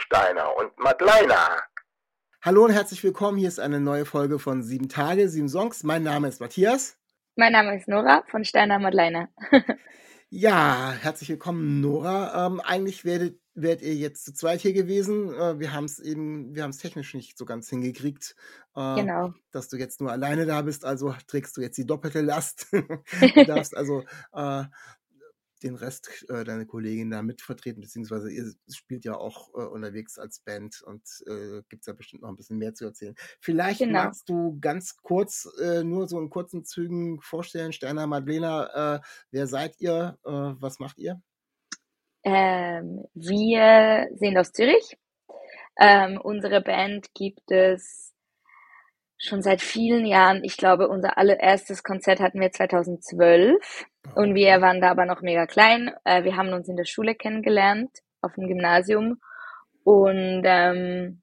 Steiner und Madleiner. Hallo und herzlich willkommen. Hier ist eine neue Folge von Sieben Tage, Sieben Songs. Mein Name ist Matthias. Mein Name ist Nora von Steiner Madleiner. ja, herzlich willkommen, Nora. Ähm, eigentlich werdet, wärt ihr jetzt zu zweit hier gewesen. Äh, wir haben es eben, wir haben es technisch nicht so ganz hingekriegt. Äh, genau. Dass du jetzt nur alleine da bist, also trägst du jetzt die doppelte Last. du darfst also äh, den Rest äh, deine Kollegin da mitvertreten, beziehungsweise ihr spielt ja auch äh, unterwegs als Band und äh, gibt es ja bestimmt noch ein bisschen mehr zu erzählen. Vielleicht genau. magst du ganz kurz, äh, nur so in kurzen Zügen vorstellen, Steiner, Madlena, äh, wer seid ihr, äh, was macht ihr? Ähm, wir sind aus Zürich. Ähm, unsere Band gibt es schon seit vielen Jahren. Ich glaube, unser allererstes Konzert hatten wir 2012 und wir waren da aber noch mega klein. Äh, wir haben uns in der Schule kennengelernt, auf dem Gymnasium. Und ähm,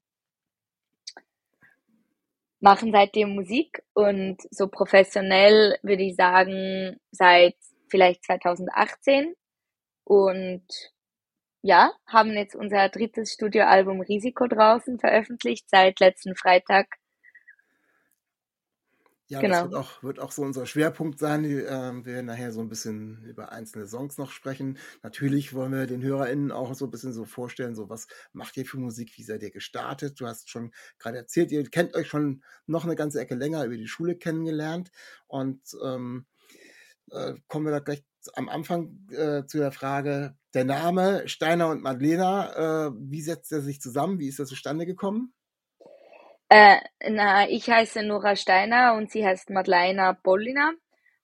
machen seitdem Musik. Und so professionell würde ich sagen seit vielleicht 2018 und ja, haben jetzt unser drittes Studioalbum Risiko draußen veröffentlicht seit letzten Freitag ja, genau. das wird auch, wird auch so unser Schwerpunkt sein. Die, äh, wir werden nachher so ein bisschen über einzelne Songs noch sprechen. Natürlich wollen wir den HörerInnen auch so ein bisschen so vorstellen, so was macht ihr für Musik, wie seid ihr gestartet? Du hast schon gerade erzählt, ihr kennt euch schon noch eine ganze Ecke länger über die Schule kennengelernt. Und ähm, äh, kommen wir da gleich am Anfang äh, zu der Frage, der Name Steiner und Madlena, äh, wie setzt er sich zusammen? Wie ist er zustande gekommen? Äh, na, ich heiße Nora Steiner und sie heißt Madleina Bollina.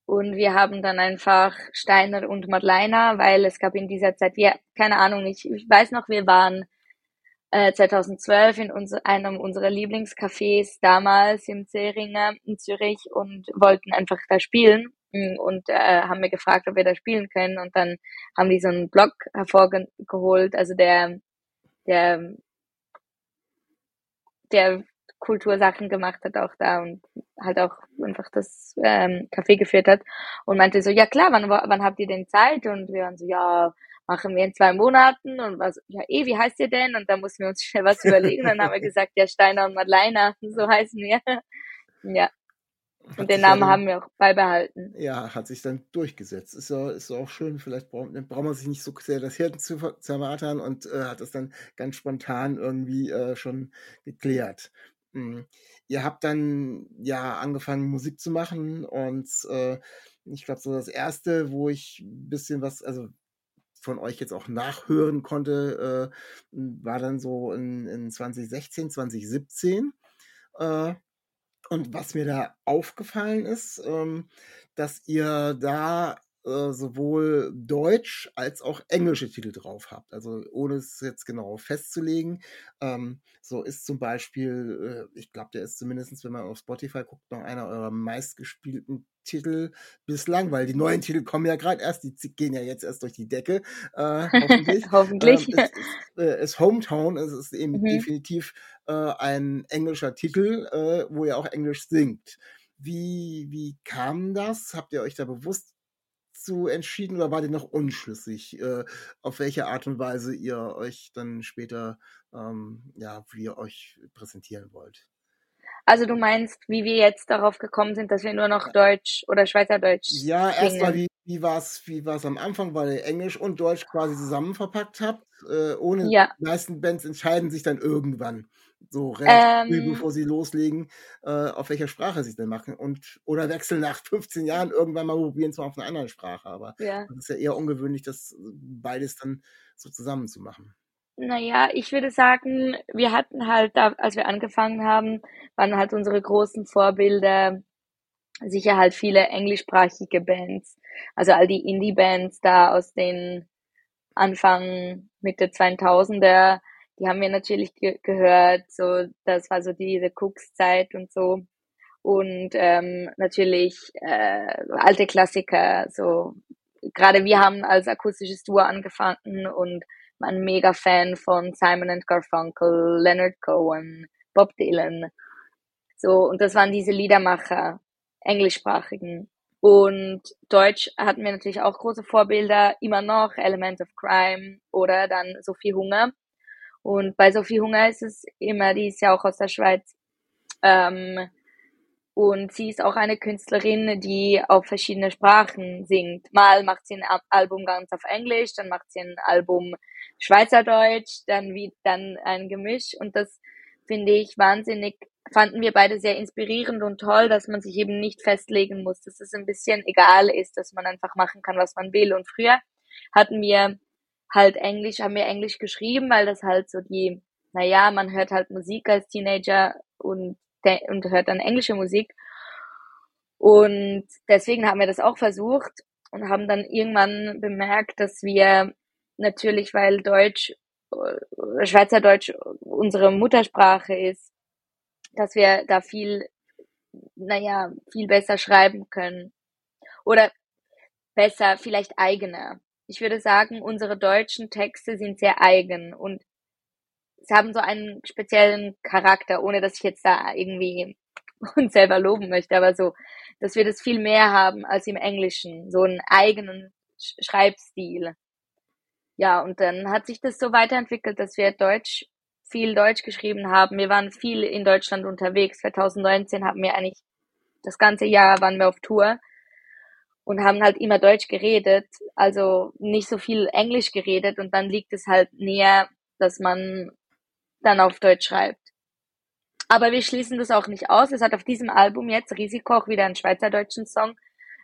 Und wir haben dann einfach Steiner und Madleina, weil es gab in dieser Zeit, ja, keine Ahnung, ich, ich weiß noch, wir waren äh, 2012 in unser, einem unserer Lieblingscafés damals im Zeringer in Zürich und wollten einfach da spielen mm, und äh, haben mir gefragt, ob wir da spielen können. Und dann haben die so einen Blog hervorgeholt, also der, der der Kultursachen gemacht hat auch da und halt auch einfach das ähm, Café geführt hat und meinte so, ja klar, wann, wann habt ihr denn Zeit? Und wir waren so, ja, machen wir in zwei Monaten und was, ja eh, wie heißt ihr denn? Und da mussten wir uns schnell was überlegen. dann haben wir gesagt, ja, Steiner und Madleiner, so heißen wir. ja. Und den Namen dann, haben wir auch beibehalten. Ja, hat sich dann durchgesetzt. Ist ja, ist ja auch schön, vielleicht braucht, braucht man sich nicht so sehr das Hirten zu zermatern und äh, hat das dann ganz spontan irgendwie äh, schon geklärt. Mhm. Ihr habt dann ja angefangen, Musik zu machen und äh, ich glaube, so das erste, wo ich ein bisschen was, also von euch jetzt auch nachhören konnte, äh, war dann so in, in 2016, 2017. Äh, und was mir da aufgefallen ist, ähm, dass ihr da äh, sowohl Deutsch als auch englische Titel drauf habt. Also ohne es jetzt genau festzulegen. Ähm, so ist zum Beispiel, äh, ich glaube, der ist zumindest, wenn man auf Spotify guckt, noch einer eurer meistgespielten Titel bislang, weil die neuen Titel kommen ja gerade erst, die gehen ja jetzt erst durch die Decke, äh, hoffentlich. hoffentlich. Ähm, ist, äh, ist, Hometown, es ist eben mhm. definitiv äh, ein englischer Titel, äh, wo ihr auch Englisch singt. Wie, wie kam das? Habt ihr euch da bewusst zu entschieden oder wart ihr noch unschlüssig, äh, auf welche Art und Weise ihr euch dann später, ähm, ja, wie ihr euch präsentieren wollt? Also du meinst, wie wir jetzt darauf gekommen sind, dass wir nur noch Deutsch oder Schweizerdeutsch Ja, erstmal, wie, wie war es wie war's am Anfang, weil ihr Englisch und Deutsch quasi zusammen verpackt habt? Äh, ohne ja. die meisten Bands entscheiden sich dann irgendwann so relativ ähm, bevor sie loslegen, äh, auf welcher Sprache sie es denn machen. Und, oder wechseln nach 15 Jahren irgendwann mal probieren zwar auf einer anderen Sprache, aber ja. das ist ja eher ungewöhnlich, das beides dann so zusammen zu machen. Naja, ich würde sagen, wir hatten halt, als wir angefangen haben, waren halt unsere großen Vorbilder sicher halt viele englischsprachige Bands. Also all die Indie-Bands da aus den Anfang, Mitte 2000er die haben wir natürlich ge gehört. So, das war so diese Cooks-Zeit und so. Und ähm, natürlich äh, alte Klassiker, so gerade wir haben als akustisches Duo angefangen und waren mega Fan von Simon and Garfunkel, Leonard Cohen, Bob Dylan. So, und das waren diese Liedermacher, englischsprachigen. Und Deutsch hatten wir natürlich auch große Vorbilder, immer noch Element of Crime oder dann Sophie Hunger. Und bei Sophie Hunger ist es immer, die ist ja auch aus der Schweiz. Ähm, und sie ist auch eine Künstlerin, die auf verschiedene Sprachen singt. Mal macht sie ein Album ganz auf Englisch, dann macht sie ein Album Schweizerdeutsch, dann wie dann ein Gemisch. Und das finde ich wahnsinnig, fanden wir beide sehr inspirierend und toll, dass man sich eben nicht festlegen muss, dass es ein bisschen egal ist, dass man einfach machen kann, was man will. Und früher hatten wir halt Englisch, haben wir Englisch geschrieben, weil das halt so die, naja, man hört halt Musik als Teenager und und hört dann englische Musik. Und deswegen haben wir das auch versucht und haben dann irgendwann bemerkt, dass wir natürlich, weil Deutsch, äh, Schweizerdeutsch unsere Muttersprache ist, dass wir da viel, naja, viel besser schreiben können. Oder besser, vielleicht eigener. Ich würde sagen, unsere deutschen Texte sind sehr eigen und sie haben so einen speziellen Charakter, ohne dass ich jetzt da irgendwie uns selber loben möchte, aber so, dass wir das viel mehr haben als im Englischen, so einen eigenen Schreibstil. Ja, und dann hat sich das so weiterentwickelt, dass wir Deutsch, viel Deutsch geschrieben haben. Wir waren viel in Deutschland unterwegs. 2019 haben wir eigentlich das ganze Jahr waren wir auf Tour und haben halt immer Deutsch geredet, also nicht so viel Englisch geredet und dann liegt es halt näher, dass man dann auf Deutsch schreibt. Aber wir schließen das auch nicht aus. Es hat auf diesem Album jetzt Risiko auch wieder einen schweizerdeutschen Song.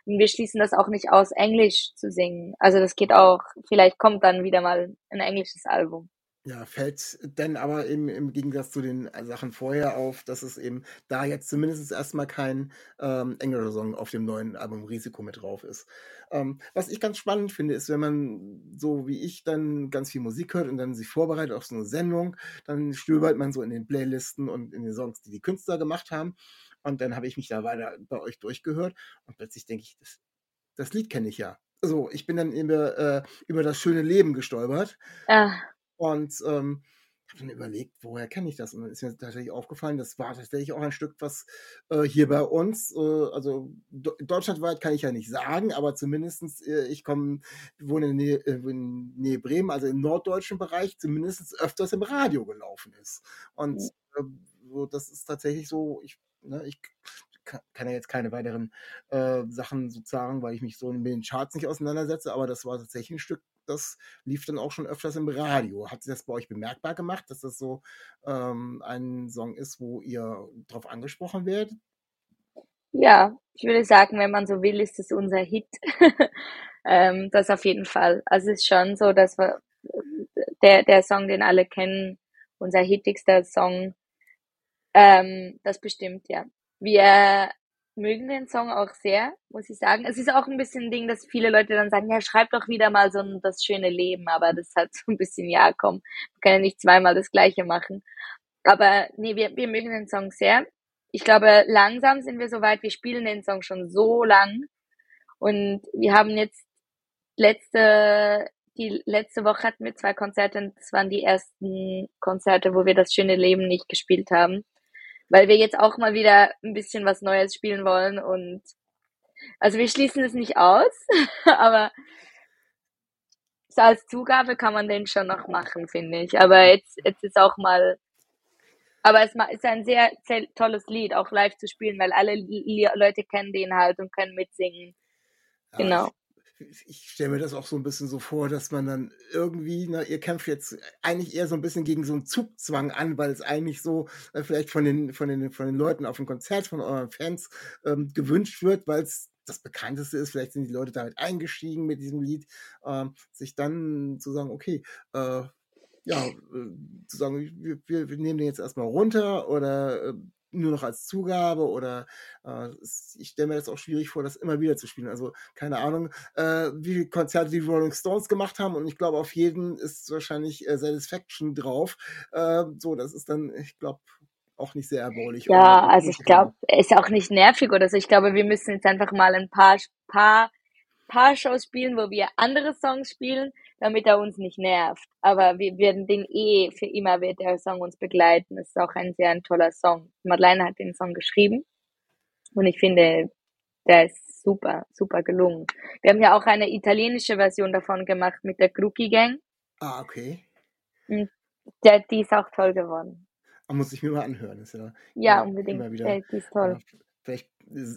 Und wir schließen das auch nicht aus, Englisch zu singen. Also das geht auch. Vielleicht kommt dann wieder mal ein englisches Album. Ja, fällt denn aber eben im Gegensatz zu den Sachen vorher auf, dass es eben da jetzt zumindest erstmal kein ähm, englischer Song auf dem neuen Album Risiko mit drauf ist. Ähm, was ich ganz spannend finde, ist, wenn man so wie ich dann ganz viel Musik hört und dann sich vorbereitet auf so eine Sendung, dann stöbert man so in den Playlisten und in den Songs, die die Künstler gemacht haben. Und dann habe ich mich da weiter bei euch durchgehört und plötzlich denke ich, das, das Lied kenne ich ja. So, ich bin dann über, äh, über das schöne Leben gestolpert. Ah. Und ähm, habe dann überlegt, woher kenne ich das? Und dann ist mir tatsächlich aufgefallen, das war tatsächlich auch ein Stück, was äh, hier bei uns, äh, also deutschlandweit kann ich ja nicht sagen, aber zumindestens äh, ich komme, wohne in Nähe, äh, Nähe Bremen, also im norddeutschen Bereich, zumindest öfters im Radio gelaufen ist. Und äh, so, das ist tatsächlich so, ich, ne, ich kann ja jetzt keine weiteren äh, Sachen sozusagen, weil ich mich so mit den Charts nicht auseinandersetze, aber das war tatsächlich ein Stück, das lief dann auch schon öfters im Radio. Hat sich das bei euch bemerkbar gemacht, dass das so ähm, ein Song ist, wo ihr drauf angesprochen werdet? Ja, ich würde sagen, wenn man so will, ist es unser Hit. ähm, das auf jeden Fall. Also es ist schon so, dass wir der, der Song, den alle kennen, unser hittigster Song, ähm, das bestimmt, ja. Wir mögen den Song auch sehr, muss ich sagen. Es ist auch ein bisschen ein Ding, dass viele Leute dann sagen, ja, schreib doch wieder mal so ein, das schöne Leben, aber das hat so ein bisschen, ja, komm, man kann ja nicht zweimal das Gleiche machen. Aber nee, wir, wir mögen den Song sehr. Ich glaube, langsam sind wir soweit, wir spielen den Song schon so lang und wir haben jetzt letzte, die letzte Woche hatten wir zwei Konzerte und das waren die ersten Konzerte, wo wir das schöne Leben nicht gespielt haben weil wir jetzt auch mal wieder ein bisschen was Neues spielen wollen und also wir schließen es nicht aus, aber so als Zugabe kann man den schon noch machen, finde ich. Aber jetzt, jetzt ist auch mal, aber es ist ein sehr, tolles Lied, auch live zu spielen, weil alle Leute kennen den halt und können mitsingen. Genau ich stelle mir das auch so ein bisschen so vor, dass man dann irgendwie, na, ihr kämpft jetzt eigentlich eher so ein bisschen gegen so einen Zugzwang an, weil es eigentlich so äh, vielleicht von den, von den, von den Leuten auf dem Konzert, von euren Fans ähm, gewünscht wird, weil es das bekannteste ist, vielleicht sind die Leute damit eingestiegen mit diesem Lied, äh, sich dann zu sagen, okay, äh, ja, äh, zu sagen, wir, wir, nehmen den jetzt erstmal runter oder äh, nur noch als Zugabe oder äh, ich stelle mir das auch schwierig vor, das immer wieder zu spielen. Also keine Ahnung, äh, wie viele Konzerte die Rolling Stones gemacht haben und ich glaube, auf jeden ist wahrscheinlich äh, Satisfaction drauf. Äh, so, das ist dann, ich glaube, auch nicht sehr erbaulich. Ja, also ich glaube, ist auch nicht nervig oder so. Ich glaube, wir müssen jetzt einfach mal ein paar, paar, paar Shows spielen, wo wir andere Songs spielen, damit er uns nicht nervt. Aber wir werden den eh, für immer wird der Song uns begleiten. Es ist auch ein sehr ein toller Song. Madeleine hat den Song geschrieben und ich finde, der ist super, super gelungen. Wir haben ja auch eine italienische Version davon gemacht mit der Crookie Gang. Ah, okay. Und der, die ist auch toll geworden. Ah, muss ich mir mal anhören. Ist ja, ja, unbedingt. Wieder, die ist toll. Vielleicht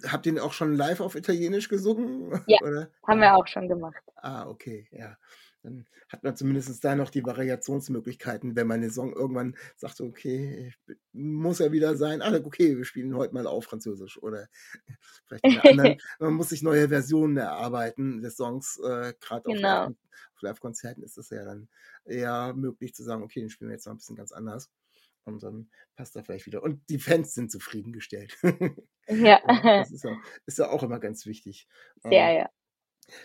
habt ihr auch schon live auf Italienisch gesungen? Ja, oder? haben wir auch schon gemacht. Ah, okay, ja. Dann hat man zumindest da noch die Variationsmöglichkeiten, wenn man den Song irgendwann sagt, okay, muss ja wieder sein, ah, okay, wir spielen heute mal auf Französisch oder vielleicht in anderen, man muss sich neue Versionen erarbeiten des Songs, äh, gerade genau. auf Live-Konzerten ist es ja dann eher möglich zu sagen, okay, den spielen wir jetzt mal ein bisschen ganz anders. Und dann passt er vielleicht wieder. Und die Fans sind zufriedengestellt. Ja. das ist ja, ist ja auch immer ganz wichtig. Sehr, ähm, ja.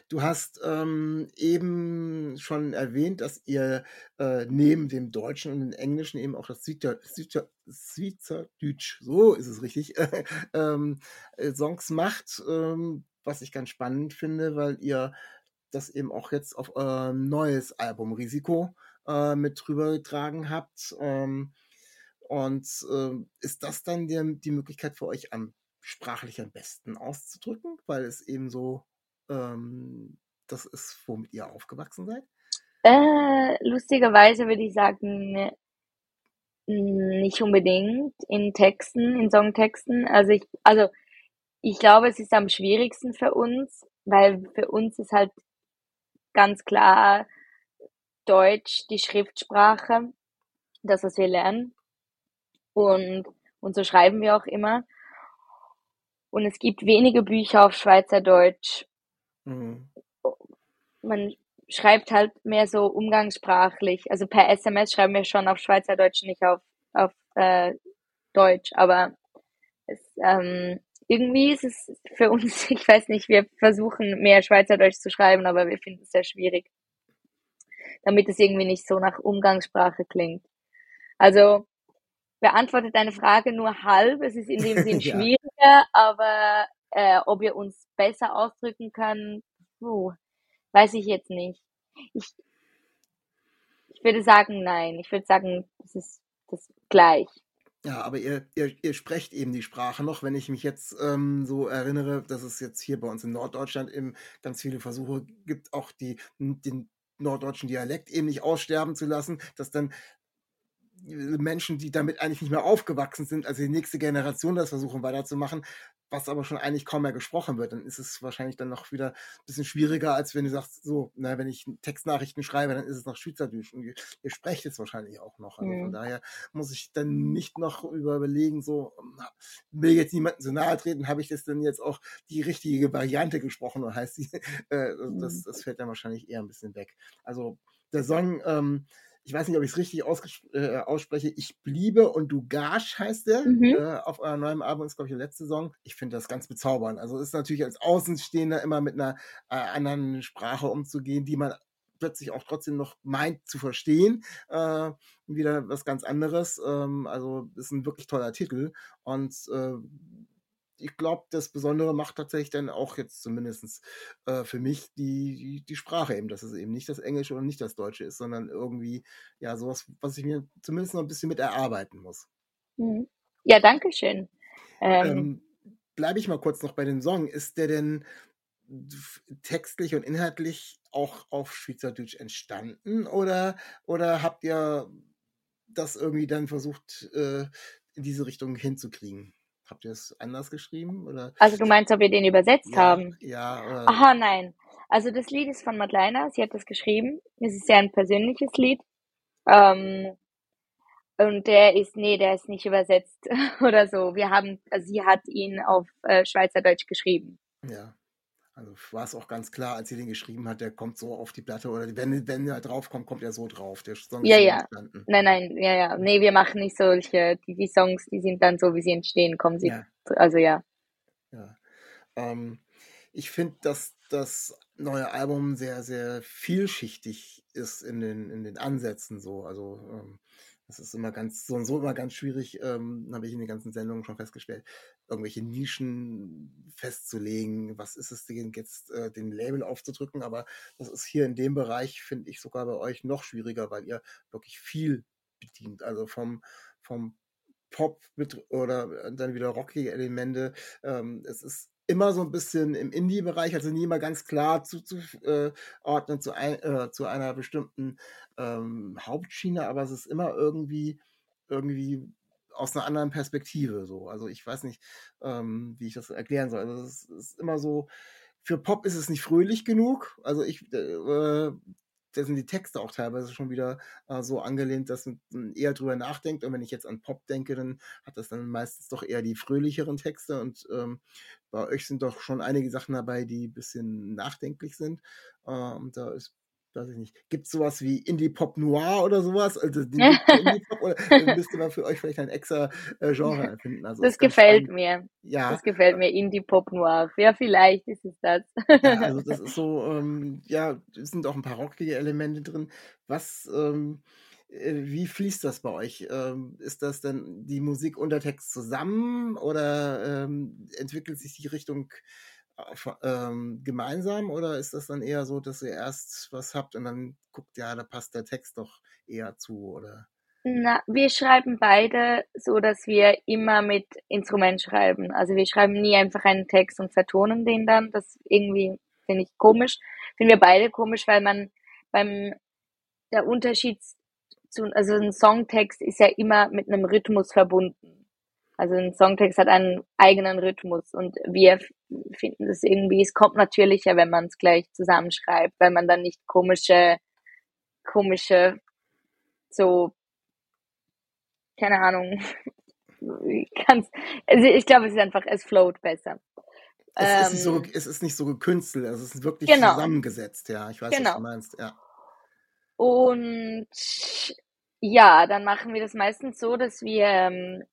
Du hast ähm, eben schon erwähnt, dass ihr äh, neben dem Deutschen und dem Englischen eben auch das Schweizerdeutsch, so ist es richtig, ähm, äh, Songs macht, ähm, was ich ganz spannend finde, weil ihr das eben auch jetzt auf euer neues Album Risiko äh, mit drüber getragen habt. Ähm, und äh, ist das dann die, die Möglichkeit für euch am sprachlich am besten auszudrücken, weil es eben so ähm, das ist, womit ihr aufgewachsen seid? Äh, lustigerweise würde ich sagen, nicht unbedingt in Texten, in Songtexten. Also ich, also ich glaube, es ist am schwierigsten für uns, weil für uns ist halt ganz klar Deutsch die Schriftsprache, das, was wir lernen. Und, und so schreiben wir auch immer. Und es gibt wenige Bücher auf Schweizerdeutsch. Mhm. Man schreibt halt mehr so umgangssprachlich. Also per SMS schreiben wir schon auf Schweizerdeutsch, nicht auf, auf äh, Deutsch. Aber es, ähm, irgendwie ist es für uns, ich weiß nicht, wir versuchen mehr Schweizerdeutsch zu schreiben, aber wir finden es sehr schwierig. Damit es irgendwie nicht so nach Umgangssprache klingt. Also beantwortet deine Frage nur halb. Es ist in dem Sinn ja. schwieriger, aber äh, ob wir uns besser ausdrücken können, puh, weiß ich jetzt nicht. Ich, ich würde sagen, nein. Ich würde sagen, das ist das gleich. Ja, aber ihr, ihr, ihr sprecht eben die Sprache noch. Wenn ich mich jetzt ähm, so erinnere, dass es jetzt hier bei uns in Norddeutschland eben ganz viele Versuche gibt, auch die, den norddeutschen Dialekt eben nicht aussterben zu lassen, dass dann Menschen, die damit eigentlich nicht mehr aufgewachsen sind, also die nächste Generation das versuchen weiterzumachen, was aber schon eigentlich kaum mehr gesprochen wird, dann ist es wahrscheinlich dann noch wieder ein bisschen schwieriger, als wenn du sagst, so, na, wenn ich Textnachrichten schreibe, dann ist es noch Schweizerdeutsch und ihr, ihr sprecht es wahrscheinlich auch noch. Also mhm. von daher muss ich dann nicht noch überlegen, so, will jetzt niemanden so nahe treten, habe ich das denn jetzt auch die richtige Variante gesprochen oder heißt die, äh, das, mhm. das fällt dann wahrscheinlich eher ein bisschen weg. Also der Song, ähm, ich weiß nicht, ob ich es richtig äh, ausspreche, Ich bliebe und du Gasch heißt der, mhm. äh, auf eurem neuen Album, ist glaube ich die letzte Song. Ich finde das ganz bezaubernd. Also ist natürlich als Außenstehender immer mit einer äh, anderen Sprache umzugehen, die man plötzlich auch trotzdem noch meint zu verstehen. Äh, wieder was ganz anderes. Ähm, also ist ein wirklich toller Titel und äh, ich glaube, das Besondere macht tatsächlich dann auch jetzt zumindest äh, für mich die, die, die, Sprache eben, dass es eben nicht das Englische und nicht das Deutsche ist, sondern irgendwie ja sowas, was ich mir zumindest noch ein bisschen mit erarbeiten muss. Mhm. Ja, danke schön. Ähm, ähm, Bleibe ich mal kurz noch bei dem Song. Ist der denn textlich und inhaltlich auch auf Schweizerdeutsch entstanden oder, oder habt ihr das irgendwie dann versucht, äh, in diese Richtung hinzukriegen? Habt ihr es anders geschrieben? Oder? Also du meinst, ob wir den übersetzt ja, haben? Ja. Oder? Aha, nein. Also das Lied ist von Madeleine, sie hat das geschrieben. Es ist sehr ein persönliches Lied. Ähm, und der ist, nee, der ist nicht übersetzt oder so. Wir haben, also sie hat ihn auf äh, Schweizerdeutsch geschrieben. Ja. Also war es auch ganz klar, als sie den geschrieben hat, der kommt so auf die Platte oder wenn, wenn er drauf kommt, kommt er so drauf. Der Song ja, ja. Entstanden. Nein, nein, ja, ja. Nee, wir machen nicht solche, die, die Songs, die sind dann so, wie sie entstehen, kommen sie. Ja. Also ja. Ja. Ähm, ich finde, dass das neue Album sehr, sehr vielschichtig ist in den, in den Ansätzen so. Also ähm, das ist immer ganz, so und so immer ganz schwierig, ähm, habe ich in den ganzen Sendungen schon festgestellt, irgendwelche Nischen festzulegen. Was ist es denn jetzt, äh, den Label aufzudrücken? Aber das ist hier in dem Bereich, finde ich, sogar bei euch noch schwieriger, weil ihr wirklich viel bedient. Also vom, vom Pop mit oder dann wieder rockige Elemente. Ähm, es ist immer so ein bisschen im Indie-Bereich, also nie immer ganz klar zuzuordnen zu, ein, äh, zu einer bestimmten ähm, Hauptschiene, aber es ist immer irgendwie, irgendwie aus einer anderen Perspektive so. Also ich weiß nicht, ähm, wie ich das erklären soll. Also es ist immer so, für Pop ist es nicht fröhlich genug. Also ich, äh, da sind die Texte auch teilweise schon wieder äh, so angelehnt, dass man eher drüber nachdenkt. Und wenn ich jetzt an Pop denke, dann hat das dann meistens doch eher die fröhlicheren Texte. Und ähm, bei euch sind doch schon einige Sachen dabei, die ein bisschen nachdenklich sind. Äh, und da ist weiß ich nicht, gibt es sowas wie Indie-Pop Noir oder sowas? Also Indie-Pop oder müsste man für euch vielleicht ein extra äh, Genre erfinden? Also das gefällt spannend. mir. Ja. Das gefällt mir, Indie-Pop Noir. Ja, vielleicht ist es das. ja, also das ist so, ähm, ja, es sind auch ein paar rockige Elemente drin. Was, ähm, äh, wie fließt das bei euch? Ähm, ist das denn die Musik und der Text zusammen oder ähm, entwickelt sich die Richtung ähm, gemeinsam oder ist das dann eher so, dass ihr erst was habt und dann guckt, ja, da passt der Text doch eher zu oder? Na, wir schreiben beide so, dass wir immer mit Instrument schreiben. Also wir schreiben nie einfach einen Text und vertonen den dann. Das irgendwie finde ich komisch. Finden wir beide komisch, weil man beim der Unterschied zu, also ein Songtext ist ja immer mit einem Rhythmus verbunden. Also ein Songtext hat einen eigenen Rhythmus und wir finden es irgendwie, es kommt natürlicher, wenn man es gleich zusammenschreibt, weil man dann nicht komische, komische, so, keine Ahnung, ganz, also ich glaube, es ist einfach, es float besser. Es, ähm, ist, so, es ist nicht so gekünstelt, es ist wirklich genau. zusammengesetzt, ja. Ich weiß, genau. was du meinst, ja. Und ja, dann machen wir das meistens so, dass wir ähm,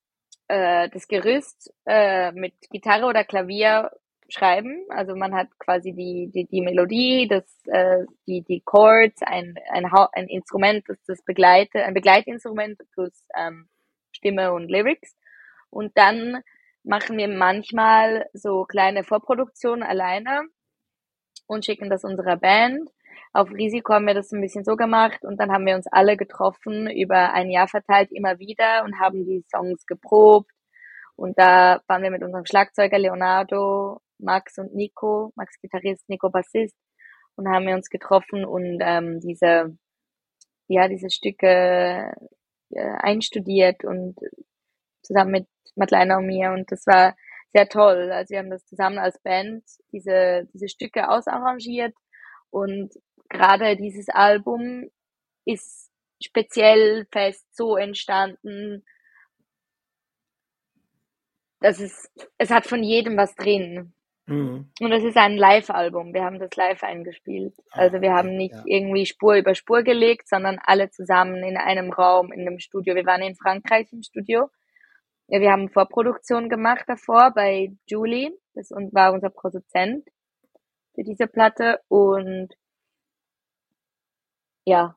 äh, das Gerüst äh, mit Gitarre oder Klavier schreiben. Also man hat quasi die, die, die Melodie, das, äh, die, die Chords, ein, ein, ein Instrument, das das begleitet, ein Begleitinstrument plus ähm, Stimme und Lyrics. Und dann machen wir manchmal so kleine Vorproduktionen alleine und schicken das unserer Band. Auf Risiko haben wir das ein bisschen so gemacht und dann haben wir uns alle getroffen, über ein Jahr verteilt immer wieder und haben die Songs geprobt. Und da waren wir mit unserem Schlagzeuger Leonardo, Max und Nico, Max Gitarrist, Nico Bassist und haben wir uns getroffen und ähm, diese, ja, diese Stücke äh, einstudiert und zusammen mit Madeleine und mir und das war sehr toll. Also wir haben das zusammen als Band diese, diese Stücke ausarrangiert und gerade dieses Album ist speziell fest so entstanden, dass es, es hat von jedem was drin. Mhm. Und es ist ein Live-Album. Wir haben das live eingespielt. Ah, also wir haben nicht ja. irgendwie Spur über Spur gelegt, sondern alle zusammen in einem Raum, in einem Studio. Wir waren in Frankreich im Studio. Ja, wir haben Vorproduktion gemacht davor bei Julie. Das war unser Produzent für diese Platte. Und ja,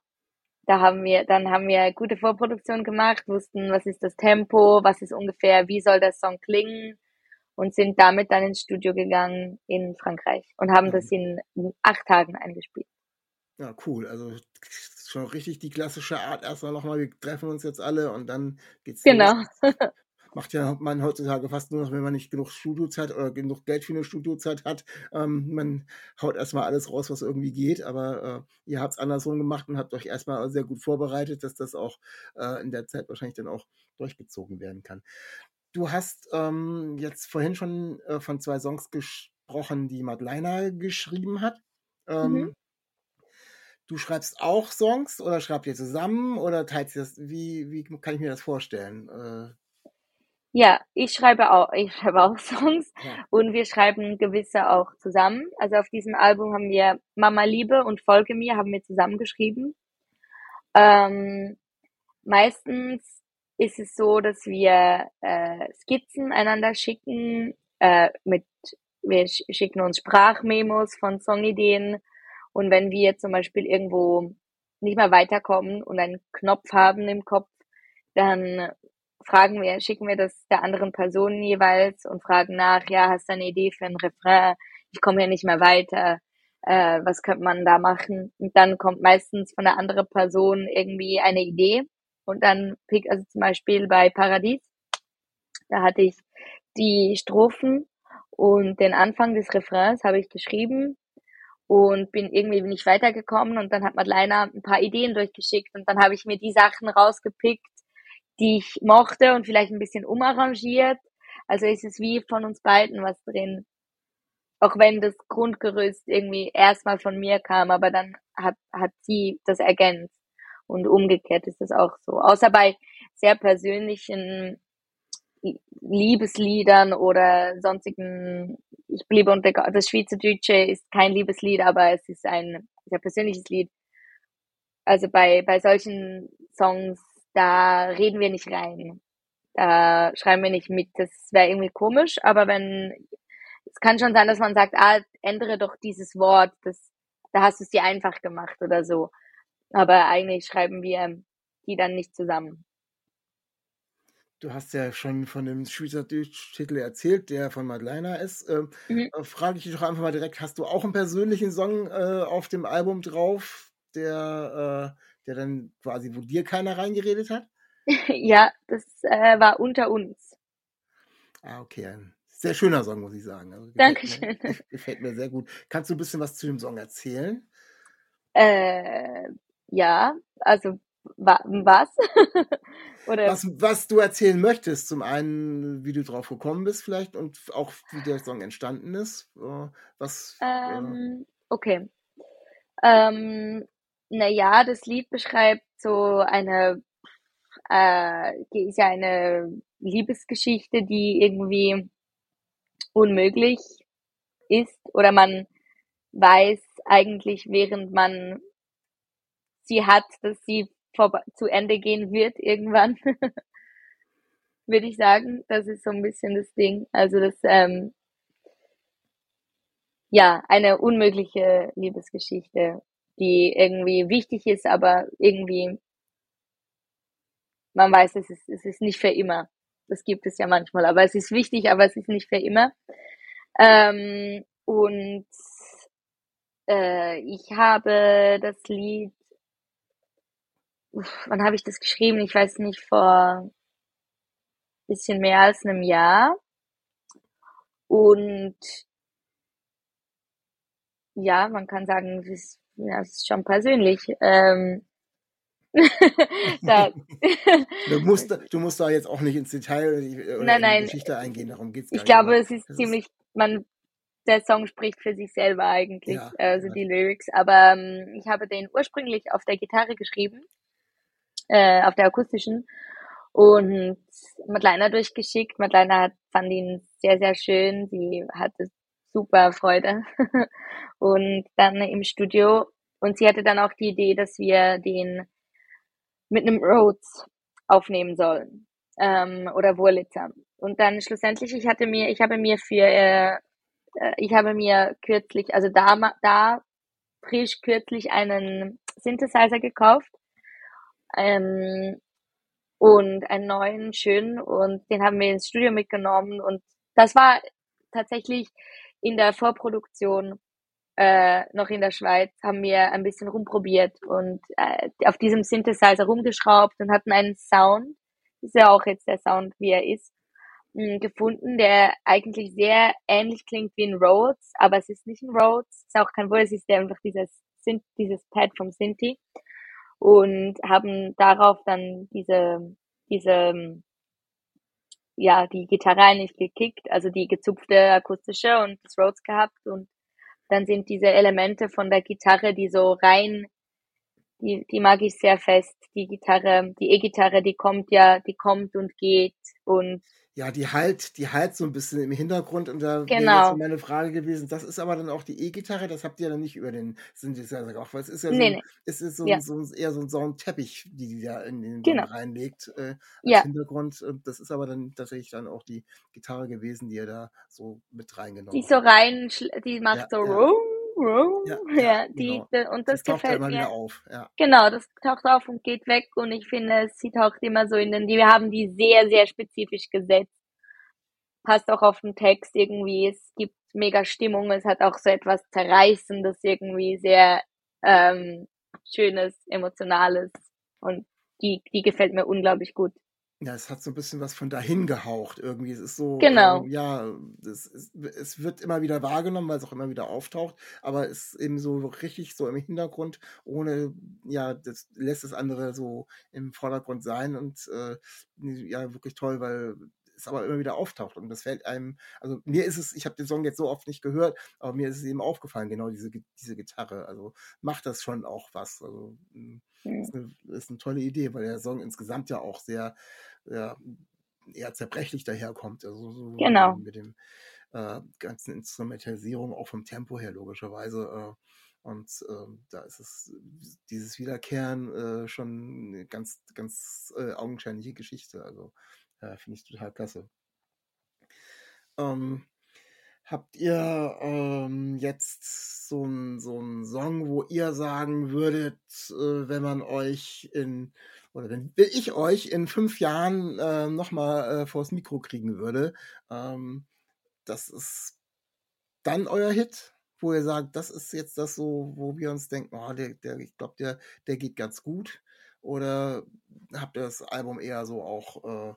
da haben wir, dann haben wir gute Vorproduktion gemacht, wussten, was ist das Tempo, was ist ungefähr, wie soll der Song klingen und sind damit dann ins Studio gegangen in Frankreich und haben das mhm. in acht Tagen eingespielt. Ja, cool. Also schon richtig die klassische Art. Erstmal nochmal, wir treffen uns jetzt alle und dann geht's Genau. macht ja man heutzutage fast nur noch, wenn man nicht genug Studiozeit oder genug Geld für eine Studiozeit hat. Ähm, man haut erstmal alles raus, was irgendwie geht, aber äh, ihr habt es andersrum gemacht und habt euch erstmal sehr gut vorbereitet, dass das auch äh, in der Zeit wahrscheinlich dann auch durchgezogen werden kann. Du hast ähm, jetzt vorhin schon äh, von zwei Songs gesprochen, die Madeleine geschrieben hat. Ähm, mhm. Du schreibst auch Songs oder schreibt ihr zusammen oder teilt ihr das? Wie, wie kann ich mir das vorstellen? Äh, Ja, ich schreibe auch, ich schreibe auch Songs ja. und wir schreiben gewisse auch zusammen. Also auf diesem Album haben wir Mama Liebe und Folge mir haben wir zusammengeschrieben. Ähm, meistens ist es so, dass wir äh, Skizzen einander schicken, äh, mit, wir schicken uns Sprachmemos von Songideen und wenn wir zum Beispiel irgendwo nicht mehr weiterkommen und einen Knopf haben im Kopf, dann fragen wir, schicken wir das der anderen Person jeweils und fragen nach, ja, hast du eine Idee für ein Refrain? Ich komme hier nicht mehr weiter. Äh, was könnte man da machen? Und dann kommt meistens von der anderen Person irgendwie eine Idee und dann pick, also zum Beispiel bei Paradies, da hatte ich die Strophen und den Anfang des Refrains habe ich geschrieben und bin irgendwie nicht weitergekommen und dann hat Madeleine ein paar Ideen durchgeschickt und dann habe ich mir die Sachen rausgepickt, die ich mochte und vielleicht ein bisschen umarrangiert. Also ist es wie von uns beiden was drin. Auch wenn das Grundgerüst irgendwie erstmal von mir kam, aber dann hat, hat sie das ergänzt. Und umgekehrt ist es auch so. Außer bei sehr persönlichen Liebesliedern oder sonstigen, ich bliebe unter, das Schweizerdeutsche ist kein Liebeslied, aber es ist ein sehr persönliches Lied. Also bei, bei solchen Songs da reden wir nicht rein. Da schreiben wir nicht mit. Das wäre irgendwie komisch, aber wenn, es kann schon sein, dass man sagt, ah, ändere doch dieses Wort, das, da hast du es dir einfach gemacht oder so. Aber eigentlich schreiben wir die dann nicht zusammen. Du hast ja schon von dem Schweizerdeutsch-Titel erzählt, der von Madeleine ist. Ähm, mhm. Äh, frage ich dich doch einfach mal direkt, hast du auch einen persönlichen Song äh, auf dem Album drauf, der, äh, der dann quasi, wo dir keiner reingeredet hat? ja, das äh, war unter uns. Ah, okay. Ein sehr schöner Song, muss ich sagen. Also, Dankeschön. Mir, gefällt mir sehr gut. Kannst du ein bisschen was zu dem Song erzählen? Äh, ja, also wa was? Oder was? Was du erzählen möchtest. Zum einen, wie du drauf gekommen bist vielleicht und auch wie der Song entstanden ist. Äh, was? Äh ähm, äh, okay. Ähm, naja, das Lied beschreibt so eine, äh, ist ja eine Liebesgeschichte, die irgendwie unmöglich ist oder man weiß eigentlich, während man sie hat, dass sie vor, zu Ende gehen wird irgendwann. Würde ich sagen, das ist so ein bisschen das Ding. Also das, ähm, ja, eine unmögliche Liebesgeschichte die irgendwie wichtig ist, aber irgendwie, man weiß, es ist, es ist nicht für immer. Das gibt es ja manchmal, aber es ist wichtig, aber es ist nicht für immer. Ähm, und äh, ich habe das Lied, wann habe ich das geschrieben? Ich weiß nicht, vor bisschen mehr als einem Jahr. Und ja, man kann sagen, es ist ja, das ist schon persönlich. Ähm, du, musst, du musst da jetzt auch nicht ins Detail oder nein, in die Geschichte eingehen, darum geht's Ich glaube, es ist das ziemlich, man, der Song spricht für sich selber eigentlich, ja, also ja. die Lyrics. Aber ähm, ich habe den ursprünglich auf der Gitarre geschrieben, äh, auf der akustischen und Madeleine durchgeschickt. Madeleine hat, fand ihn sehr, sehr schön. Sie hatte super Freude. und dann im Studio. Und sie hatte dann auch die Idee, dass wir den mit einem Rhodes aufnehmen sollen. Ähm, oder Wurlitzer. Und dann schlussendlich, ich hatte mir, ich habe mir für, äh, äh ich habe mir kürzlich, also da, da frisch kürzlich einen Synthesizer gekauft. Ähm, und einen neuen, schönen, und den haben wir ins Studio mitgenommen. Und das war tatsächlich in der Vorproduktion äh, noch in der Schweiz haben wir ein bisschen rumprobiert und äh, auf diesem Synthesizer rumgeschraubt und hatten einen Sound, ist ja auch jetzt der Sound, wie er ist, mh, hm, gefunden, der eigentlich sehr ähnlich klingt wie ein Rhodes, aber es ist nicht ein Rhodes, ist auch kein Wohl, es ist einfach dieses, Synth dieses Pad vom Synthi und haben darauf dann diese, diese ja, die Gitarre eigentlich gekickt, also die gezupfte akustische und das Rhodes gehabt und dann sind diese Elemente von der Gitarre, die so rein, die, die mag ich sehr fest. Die Gitarre, die E-Gitarre, die kommt ja, die kommt und geht und Ja, die halt, die halt so ein bisschen im Hintergrund und da wäre jetzt Genau. so meine Frage gewesen. Das ist aber dann auch die E-Gitarre, das habt ihr dann nicht über den Synthesizer gemacht, weil es ist ja so Nee, ein, nee. es ist so Ja. so eher so ein Soundteppich, die die da in den Genau. reinlegt äh, als Ja. Hintergrund. Und Das ist aber dann tatsächlich dann auch die Gitarre gewesen, die ihr da so mit Die reingenommen so habt. rein, schl- die Ja, macht so ja, rum, rum. ja, ja, die, genau. und Das das gefällt immer wieder mir. auf. Ja, Genau, das taucht auf und geht weg und ich finde, sie taucht immer so in den, die, wir haben die sehr, sehr spezifisch gesetzt. Passt auch auf den Text irgendwie. Es gibt mega Stimmung. Es hat auch so etwas Zerreißendes irgendwie, sehr ähm, Schönes, Emotionales. Und die, die gefällt mir unglaublich gut. Ja, es hat so ein bisschen was von dahin gehaucht irgendwie. Es ist so, Genau. ähm, ja, es, es, es wird immer wieder wahrgenommen, weil es auch immer wieder auftaucht, aber es ist eben so richtig so im Hintergrund, ohne, ja, das lässt das andere so im Vordergrund sein und äh, ja, wirklich toll, weil es aber immer wieder auftaucht und das fällt einem, also mir ist es, ich habe den Song jetzt so oft nicht gehört, aber mir ist es eben aufgefallen, genau diese, diese Gitarre, also macht das schon auch was, also Hm. ist eine, ist eine tolle Idee, weil der Song insgesamt ja auch sehr, ja, eher zerbrechlich daherkommt. Also so Genau. mit dem äh, ganzen Instrumentalisierung, auch vom Tempo her logischerweise. Äh, und ähm, da ist es dieses Wiederkehren äh, schon eine ganz, ganz äh, augenscheinliche Geschichte. Also äh, finde ich total klasse. Ähm, Habt ihr ähm, jetzt so einen so Song, wo ihr sagen würdet, äh, wenn man euch in, oder wenn, wenn ich euch in fünf Jahren äh, nochmal äh, vors Mikro kriegen würde, ähm, das ist dann euer Hit, wo ihr sagt, das ist jetzt das so, wo wir uns denken, oh, der, der, ich glaube, der, der geht ganz gut? Oder habt ihr das Album eher so auch, äh,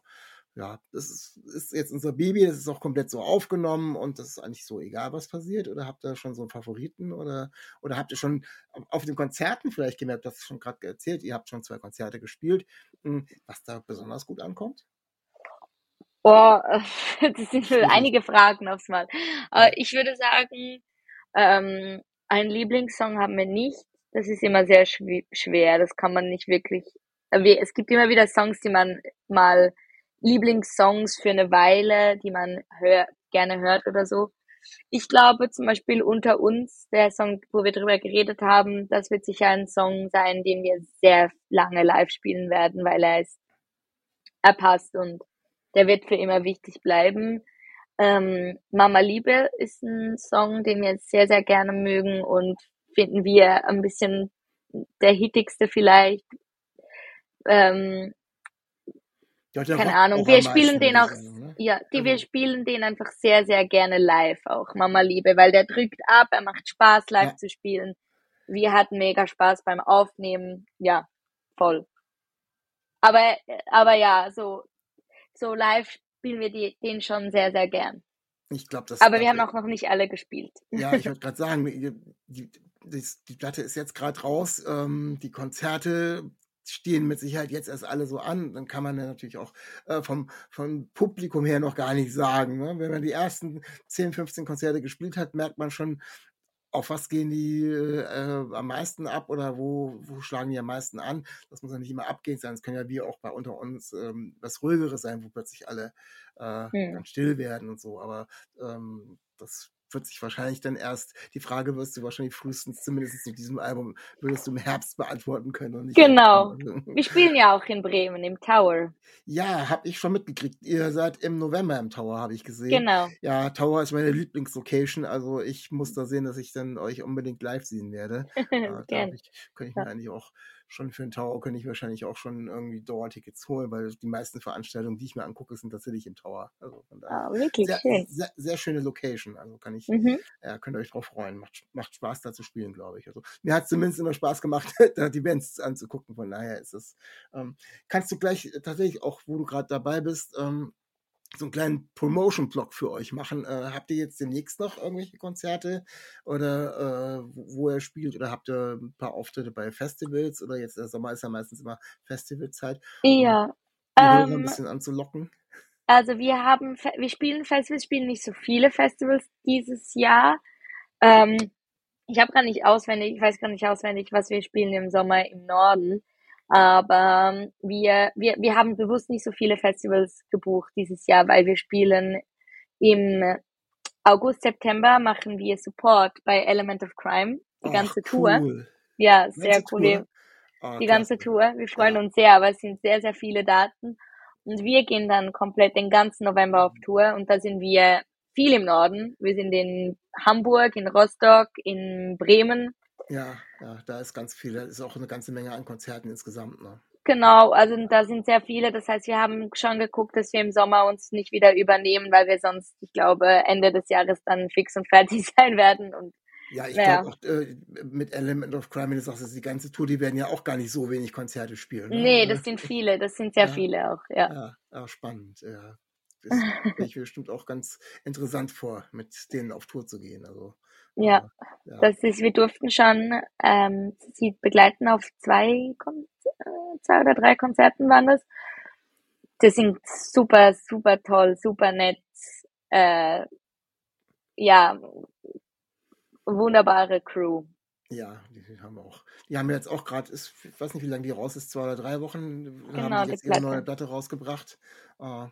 ja, das ist, ist jetzt unser Baby, das ist auch komplett so aufgenommen und das ist eigentlich so egal, was passiert? Oder habt ihr schon so einen Favoriten? Oder, oder habt ihr schon auf den Konzerten vielleicht gemerkt, das schon gerade erzählt, ihr habt schon zwei Konzerte gespielt, hm, was da besonders gut ankommt? Boah, das sind Schwierig. einige Fragen aufs Mal. Ja. Äh, ich würde sagen, ähm, einen Lieblingssong haben wir nicht. Das ist immer sehr schwer. Das kann man nicht wirklich. äh, Es gibt immer wieder Songs, die man mal Lieblingssongs für eine Weile, die man hör, gerne hört oder so. Ich glaube zum Beispiel unter uns, der Song, wo wir drüber geredet haben, das wird sicher ein Song sein, den wir sehr lange live spielen werden, weil er ist, er passt und der wird für immer wichtig bleiben. Ähm, Mama Liebe ist ein Song, den wir sehr, sehr gerne mögen und finden wir ein bisschen der hittigste vielleicht. Ähm, keine Ahnung, wir spielen den auch, ne? ja, die, wir Also, spielen den einfach sehr, sehr gerne live auch, Mama Liebe, weil der drückt ab, er macht Spaß live ja, zu spielen. Wir hatten mega Spaß beim Aufnehmen, ja, voll. Aber, aber ja, so, so live spielen wir die, den schon sehr, sehr gern. ich glaube, das, Aber wir haben auch noch nicht alle gespielt. Ja, ich wollte gerade sagen, die, die, die, die Platte ist jetzt gerade raus. Ähm, die Konzerte stehen mit Sicherheit jetzt erst alle so an. Dann kann man ja natürlich auch äh, vom, vom Publikum her noch gar nicht sagen. Ne? Wenn man die ersten 10, 15 Konzerte gespielt hat, merkt man schon, auf was gehen die äh, am meisten ab oder wo, wo schlagen die am meisten an. Das muss ja nicht immer abgehend sein. Es können ja wir auch bei unter uns ähm, was Ruhigeres sein, wo plötzlich alle äh, Hm. dann still werden und so. Aber ähm, das wird sich wahrscheinlich dann erst, die Frage wirst du wahrscheinlich frühestens, zumindest zu diesem Album, würdest du im Herbst beantworten können Genau. Wir spielen ja auch in Bremen im Tower. Ja, habe ich schon mitgekriegt. Ihr seid im November im Tower, habe ich gesehen. Genau. Ja, Tower ist meine Lieblingslocation, also ich muss da sehen, dass ich dann euch unbedingt live sehen werde. Äh, da ich, könnte ich mir Ja. eigentlich auch schon für den Tower, könnte ich wahrscheinlich auch schon irgendwie Dauertickets holen, weil die meisten Veranstaltungen, die ich mir angucke, sind tatsächlich im Tower. Also von daher. Ah, wirklich Sehr, schön. sehr, sehr schöne Location. Also kann ich, Mhm. ja, könnt ihr euch drauf freuen. Macht, macht Spaß da zu spielen, glaube ich. Also mir hat es zumindest immer Spaß gemacht, da die Bands anzugucken. Von daher ist es. Ähm, kannst du gleich äh, tatsächlich auch, wo du gerade dabei bist, ähm, so einen kleinen Promotion-Blog für euch machen. Äh, habt ihr jetzt demnächst noch irgendwelche Konzerte oder äh, wo, ihr spielt oder habt ihr ein paar Auftritte bei Festivals oder jetzt der Sommer ist ja meistens immer Festivalzeit, um Ja. die Hörer ein Ähm, bisschen anzulocken? also wir haben, wir spielen Festivals, spielen nicht so viele Festivals dieses Jahr. Ähm, ich habe gar nicht auswendig, ich weiß gar nicht auswendig, was wir spielen im Sommer im Norden. Aber ähm, wir, wir, wir haben bewusst nicht so viele Festivals gebucht dieses Jahr, weil wir spielen im August, September machen wir Support bei Element of Crime, die Ach, ganze Tour. cool. Ja, sehr ganze cool. Tour? Ah, die ganze. Tour. Wir freuen Ja. uns sehr, aber es sind sehr, sehr viele Daten. Und wir gehen dann komplett den ganzen November auf Tour und da sind wir viel im Norden. Wir sind in Hamburg, in Rostock, in Bremen. Ja, ja, da ist ganz viel, da ist auch eine ganze Menge an Konzerten insgesamt, ne? Genau, also da sind sehr viele. Das heißt, wir haben schon geguckt, dass wir im Sommer uns nicht wieder übernehmen, weil wir sonst, ich glaube, Ende des Jahres dann fix und fertig sein werden. Und Ja, ich naja, glaube auch äh, mit Element of Crime, wenn du sagst, das ist die ganze Tour, die werden ja auch gar nicht so wenig Konzerte spielen, ne? nee, Äh, das sind viele, das sind sehr Ja, viele auch, ja. ja, ja, spannend, ja. Das stelle ich mir bestimmt auch ganz interessant vor, mit denen auf Tour zu gehen. Also, Ja, ja. das ist, wir durften schon ähm, sie begleiten auf zwei, Kon äh, zwei oder drei Konzerten waren das. Das sind super, super toll, super nett. Äh, ja, wunderbare Crew. Ja, die haben wir auch. Die haben jetzt auch gerade, ich weiß nicht, wie lange die raus ist, zwei oder drei Wochen, haben Genau, die die jetzt ihre neue Platte. Platte rausgebracht. Äh,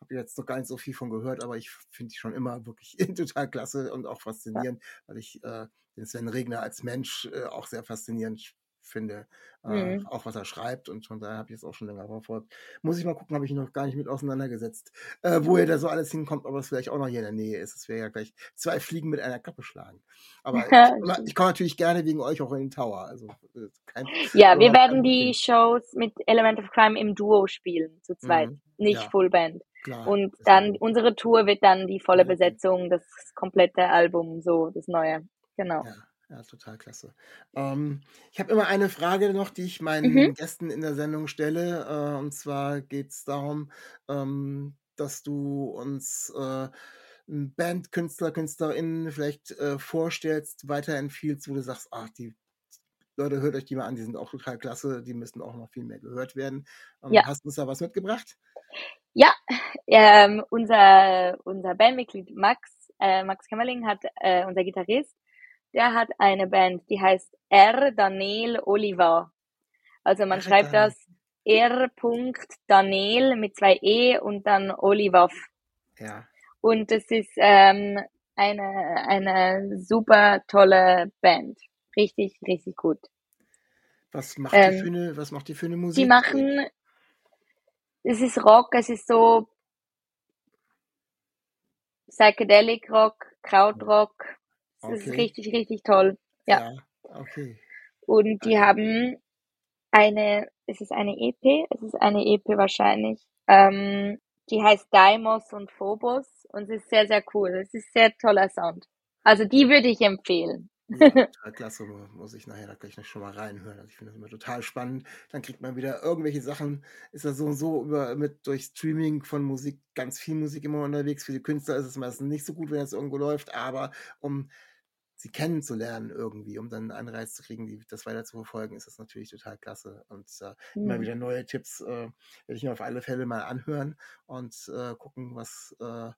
habe jetzt noch gar nicht so viel von gehört, aber ich finde die schon immer wirklich total klasse und auch faszinierend, weil ich äh, den Sven Regner als Mensch äh, auch sehr faszinierend finde, äh, Mhm. auch was er schreibt und von daher habe ich es auch schon länger verfolgt. Muss ich mal gucken, habe ich noch gar nicht mit auseinandergesetzt, äh, wo ihr da so alles hinkommt, aber es vielleicht auch noch hier in der Nähe ist. Es wäre ja gleich zwei Fliegen mit einer Klappe schlagen. Aber ich, komme- ich komme natürlich gerne wegen euch auch in den Tower. Also äh, kein, Ja, wir werden die Problem. Shows mit Element of Crime im Duo spielen, zu zweit, Mhm. nicht Ja, Fullband. klar. Und dann unsere Tour wird dann die volle Besetzung, das komplette Album, so das neue. Genau. Ja, ja, total klasse. Ähm, ich habe immer eine Frage noch, die ich meinen Mhm. Gästen in der Sendung stelle. Äh, und zwar geht es darum, ähm, dass du uns äh, einen Bandkünstler, KünstlerInnen vielleicht äh, vorstellst, weiterempfiehlst, wo du sagst, ach, die Leute, hört euch die mal an, die sind auch total klasse, die müssen auch noch viel mehr gehört werden. Ähm, Ja. Hast du uns da was mitgebracht? Ja, ähm, unser, unser Bandmitglied Max, äh, Max Kämmerling hat, äh, unser Gitarrist, der hat eine Band, die heißt R. Daniel Oliver. Also man schreibt das R. Daniel mit zwei E und dann Oliver. Ja. Und es ist ähm, eine, eine super tolle Band. Richtig, richtig gut. Was macht die für Ähm, eine, was macht die für eine Musik? die machen, es ist Rock, es ist so Psychedelic Rock, Krautrock. Es ist Okay. richtig, richtig toll. Ja. Ja, okay. Und die haben eine, es ist eine EP, es ist eine EP wahrscheinlich. Ähm, die heißt Daimos und Phobos und es ist sehr, sehr cool. Es ist sehr toller Sound. Also die würde ich empfehlen. Ja, klasse. mu- Muss ich nachher da gleich noch schon mal reinhören. Also ich finde das immer total spannend. Dann kriegt man wieder irgendwelche Sachen. Ist ja so und so über, mit durch Streaming von Musik, ganz viel Musik immer unterwegs. Für die Künstler ist es meistens nicht so gut, wenn es irgendwo läuft, aber um sie kennenzulernen irgendwie, um dann einen Anreiz zu kriegen, die, das weiter zu verfolgen, ist das natürlich total klasse. Und äh, immer Hm. wieder neue Tipps äh, werde ich mir auf alle Fälle mal anhören und äh, gucken, was äh,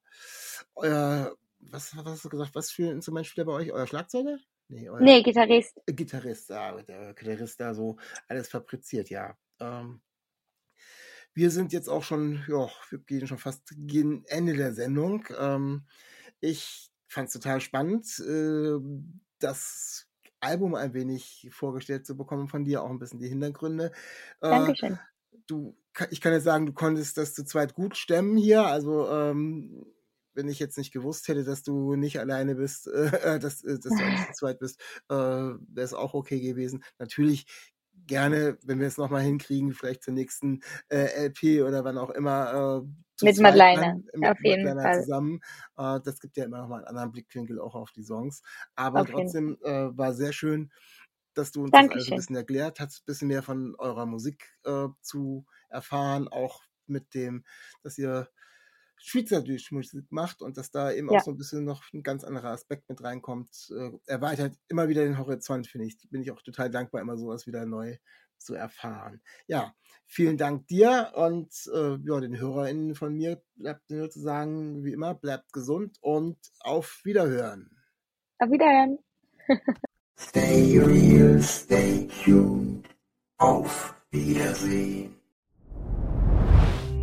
euer, was, was hast du gesagt, was für ein Instrument spielt er bei euch? Euer Schlagzeuger? Nee, euer Nee, Gitarrist. äh, Gitarrist, ja, der Gitarrist da so alles fabriziert, ja. Ähm, wir sind jetzt auch schon, ja, wir gehen schon fast gegen Ende der Sendung. Ähm, ich fand es total spannend, äh, das Album ein wenig vorgestellt zu bekommen von dir, auch ein bisschen die Hintergründe. Äh, Dankeschön. du, ich kann jetzt sagen, du konntest das zu zweit gut stemmen hier. Also, ähm, wenn ich jetzt nicht gewusst hätte, dass du nicht alleine bist, äh, dass, äh, dass du eigentlich zu zweit bist, äh, wäre es auch okay gewesen. Natürlich gerne, wenn wir es nochmal hinkriegen, vielleicht zur nächsten äh, LP oder wann auch immer, äh, Mit zweit Madeleine, mit auf jeden Madeleine Fall. zusammen. Äh, das gibt ja immer nochmal einen anderen Blickwinkel auch auf die Songs. Aber Auf trotzdem äh, war sehr schön, dass du uns das alles ein Dankeschön. bisschen erklärt hast, ein bisschen mehr von eurer Musik äh, zu erfahren, auch mit dem, dass ihr Schweizerdeutsch Musik macht und dass da eben Ja. auch so ein bisschen noch ein ganz anderer Aspekt mit reinkommt, äh, erweitert immer wieder den Horizont, finde ich. Bin ich auch total dankbar, immer sowas wieder neu zu erfahren. Ja, vielen Dank dir und äh, ja, den HörerInnen von mir bleibt nur zu sagen, wie immer, bleibt gesund und auf Wiederhören. Auf Wiederhören. Stay real, stay tuned. Auf Wiedersehen.